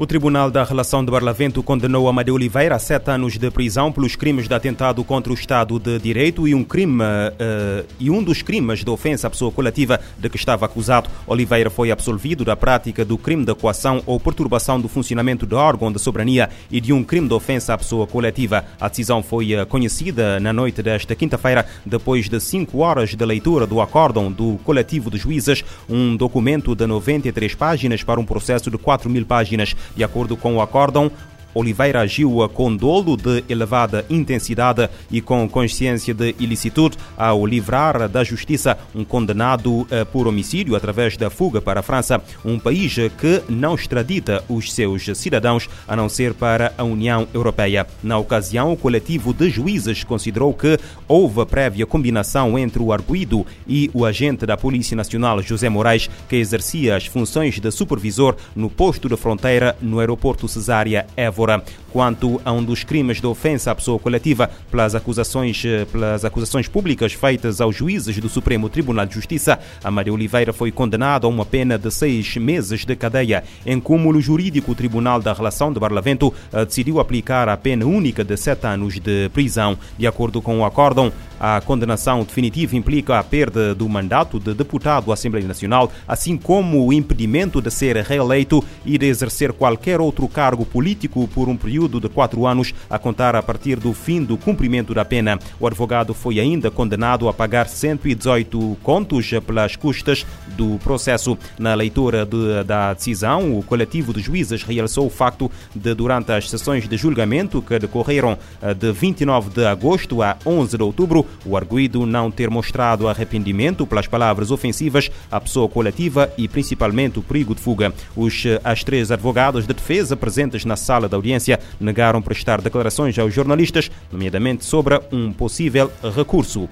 O Tribunal da Relação de Barlavento condenou Amadeu Oliveira a sete anos de prisão pelos crimes de atentado contra o Estado de Direito e um crime uh, e um dos crimes de ofensa à pessoa coletiva de que estava acusado. Oliveira foi absolvido da prática do crime de coação ou perturbação do funcionamento de órgão de soberania e de um crime de ofensa à pessoa coletiva. A decisão foi eh, conhecida na noite desta quinta-feira, depois de cinco horas de leitura do acórdão do coletivo de juízes, um documento de 93 páginas para um processo de 4 mil páginas. De acordo com o acórdão, Oliveira agiu com dolo de elevada intensidade e com consciência de ilicitude ao livrar da justiça um condenado eh, por homicídio através da fuga para a França, um país que não extradita os seus cidadãos a não ser para a União Europeia. Na ocasião, o coletivo de juízes considerou que houve prévia combinação entre o arguído e o agente da Polícia Nacional José Moraes, que exercia as funções de supervisor no posto de fronteira no aeroporto Cesária Evo Évora. Quanto a um dos crimes de ofensa à pessoa coletiva pelas acusações, eh, pelas acusações públicas feitas aos juízes do Supremo Tribunal de Justiça, a Maria Oliveira foi condenada a uma pena de seis meses de cadeia. Em cúmulo jurídico, o Tribunal da Relação de Barlavento eh, decidiu aplicar a pena única de sete anos de prisão. De acordo com o acórdão, a condenação definitiva implica a perda do mandato de deputado à Assembleia Nacional, assim como o impedimento de ser reeleito e de exercer qualquer outro cargo político por um período de quatro anos, a contar a partir do fim do cumprimento da pena. O advogado foi ainda condenado a pagar 118 contos pelas custas do processo. Na leitura de, da decisão, o coletivo de juízes realçou o facto de, durante as sessões de julgamento que decorreram eh, de 29 de agosto a 11 de outubro, o arguído não ter mostrado arrependimento pelas palavras ofensivas à pessoa coletiva e principalmente o perigo de fuga. Os, as três advogadas de defesa presentes na sala da audiência negaram prestar declarações aos jornalistas, nomeadamente sobre um possível recurso.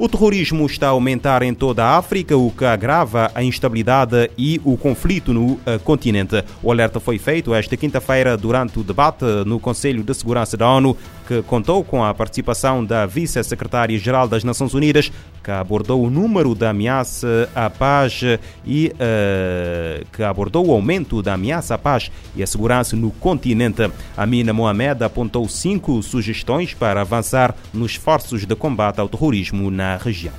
O terrorismo está a aumentar em toda a África, o que agrava a instabilidade e o conflito no uh, continente. O alerta foi feito esta quinta-feira durante o debate no Conselho de Segurança da ONU, que contou com a participação da Vice-Secretária-Geral das Nações Unidas, que abordou o número da ameaça à paz e uh, que abordou o aumento da ameaça à paz e a segurança no continente. Amina Mohamed apontou cinco sugestões para avançar nos esforços de combate ao terrorismo na região.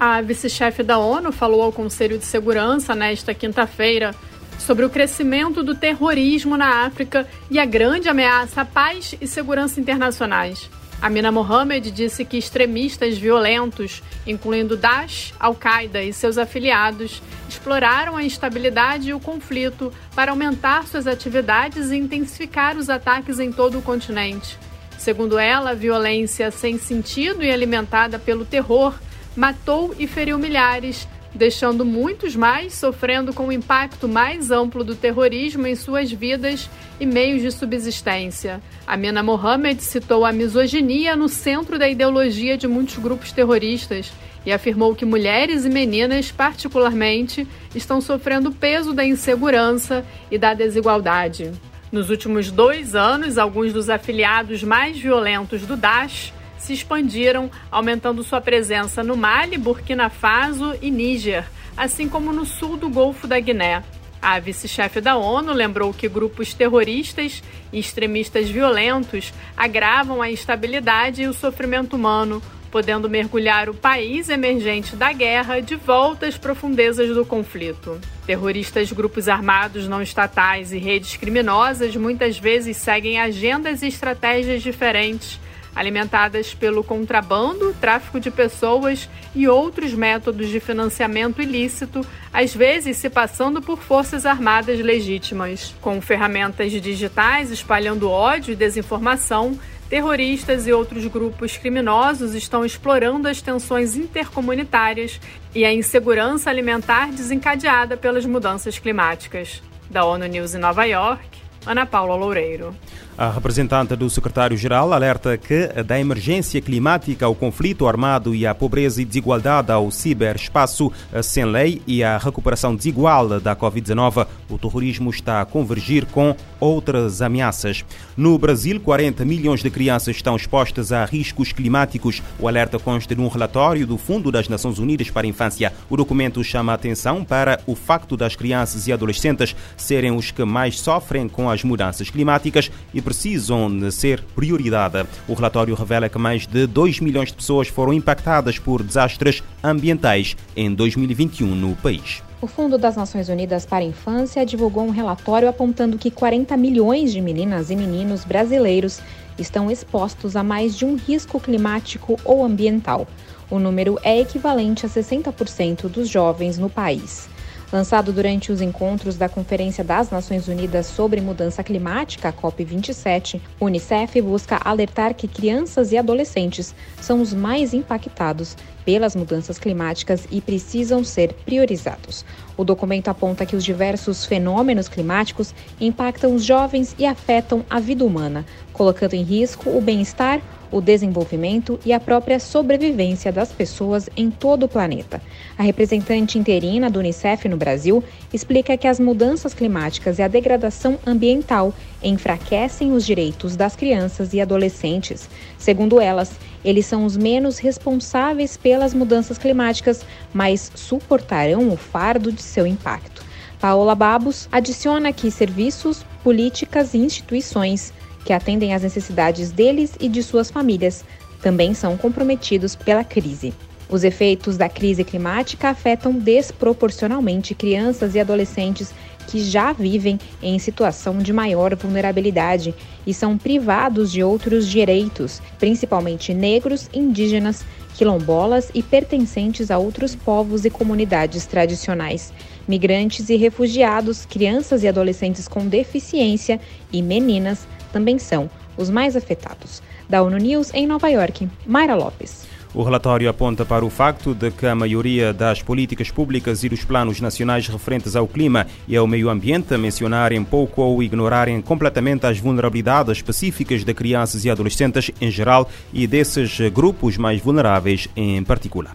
A vice-chefe da ONU falou ao Conselho de Segurança nesta quinta-feira sobre o crescimento do terrorismo na África e a grande ameaça à paz e segurança internacionais. Amina Mohamed disse que extremistas violentos, incluindo Daesh, Al-Qaeda e seus afiliados, exploraram a instabilidade e o conflito para aumentar suas atividades e intensificar os ataques em todo o continente. Segundo ela, a violência sem sentido e alimentada pelo terror matou e feriu milhares, deixando muitos mais sofrendo com o impacto mais amplo do terrorismo em suas vidas e meios de subsistência. Amina Mohamed citou a misoginia no centro da ideologia de muitos grupos terroristas e afirmou que mulheres e meninas, particularmente, estão sofrendo o peso da insegurança e da desigualdade. Nos últimos dois anos, alguns dos afiliados mais violentos do Daesh se expandiram, aumentando sua presença no Mali, Burkina Faso e Níger, assim como no sul do Golfo da Guiné. A vice-chefe da ONU lembrou que grupos terroristas e extremistas violentos agravam a instabilidade e o sofrimento humano, podendo mergulhar o país emergente da guerra de volta às profundezas do conflito. Terroristas, grupos armados não estatais e redes criminosas muitas vezes seguem agendas e estratégias diferentes alimentadas pelo contrabando, tráfico de pessoas e outros métodos de financiamento ilícito, às vezes se passando por forças armadas legítimas. Com ferramentas digitais espalhando ódio e desinformação, terroristas e outros grupos criminosos estão explorando as tensões intercomunitárias e a insegurança alimentar desencadeada pelas mudanças climáticas. Da ONU News em Nova York, Ana Paula Loureiro. A representante do secretário-geral alerta que da emergência climática ao conflito armado e à pobreza e desigualdade ao ciberespaço sem lei e à recuperação desigual da Covid-19, o terrorismo está a convergir com outras ameaças. No Brasil, 40 milhões de crianças estão expostas a riscos climáticos. O alerta consta num relatório do Fundo das Nações Unidas para a Infância. O documento chama a atenção para o facto das crianças e adolescentes serem os que mais sofrem com as mudanças climáticas e precisam ser prioridade. O relatório revela que mais de 2 milhões de pessoas foram impactadas por desastres ambientais em 2021 no país. O Fundo das Nações Unidas para a Infância divulgou um relatório apontando que 40 milhões de meninas e meninos brasileiros estão expostos a mais de um risco climático ou ambiental. O número é equivalente a 60% dos jovens no país. Lançado durante os encontros da Conferência das Nações Unidas sobre Mudança Climática, COP27, o Unicef busca alertar que crianças e adolescentes são os mais impactados pelas mudanças climáticas e precisam ser priorizados. O documento aponta que os diversos fenômenos climáticos impactam os jovens e afetam a vida humana, colocando em risco o bem-estar, o desenvolvimento e a própria sobrevivência das pessoas em todo o planeta. A representante interina do Unicef no Brasil explica que as mudanças climáticas e a degradação ambiental enfraquecem os direitos das crianças e adolescentes. Segundo elas, eles são os menos responsáveis pelas mudanças climáticas, mas suportarão o fardo de seu impacto. Paola Babos adiciona que serviços, políticas e instituições que atendem às necessidades deles e de suas famílias, também são comprometidos pela crise. Os efeitos da crise climática afetam desproporcionalmente crianças e adolescentes que já vivem em situação de maior vulnerabilidade e são privados de outros direitos, principalmente negros, indígenas, quilombolas e pertencentes a outros povos e comunidades tradicionais. Migrantes e refugiados, crianças e adolescentes com deficiência e meninas também são os mais afetados. Da ONU News em Nova York, Mayra Lopes. O relatório aponta para o facto de que a maioria das políticas públicas e dos planos nacionais referentes ao clima e ao meio ambiente mencionarem pouco ou ignorarem completamente as vulnerabilidades específicas de crianças e adolescentes em geral e desses grupos mais vulneráveis em particular.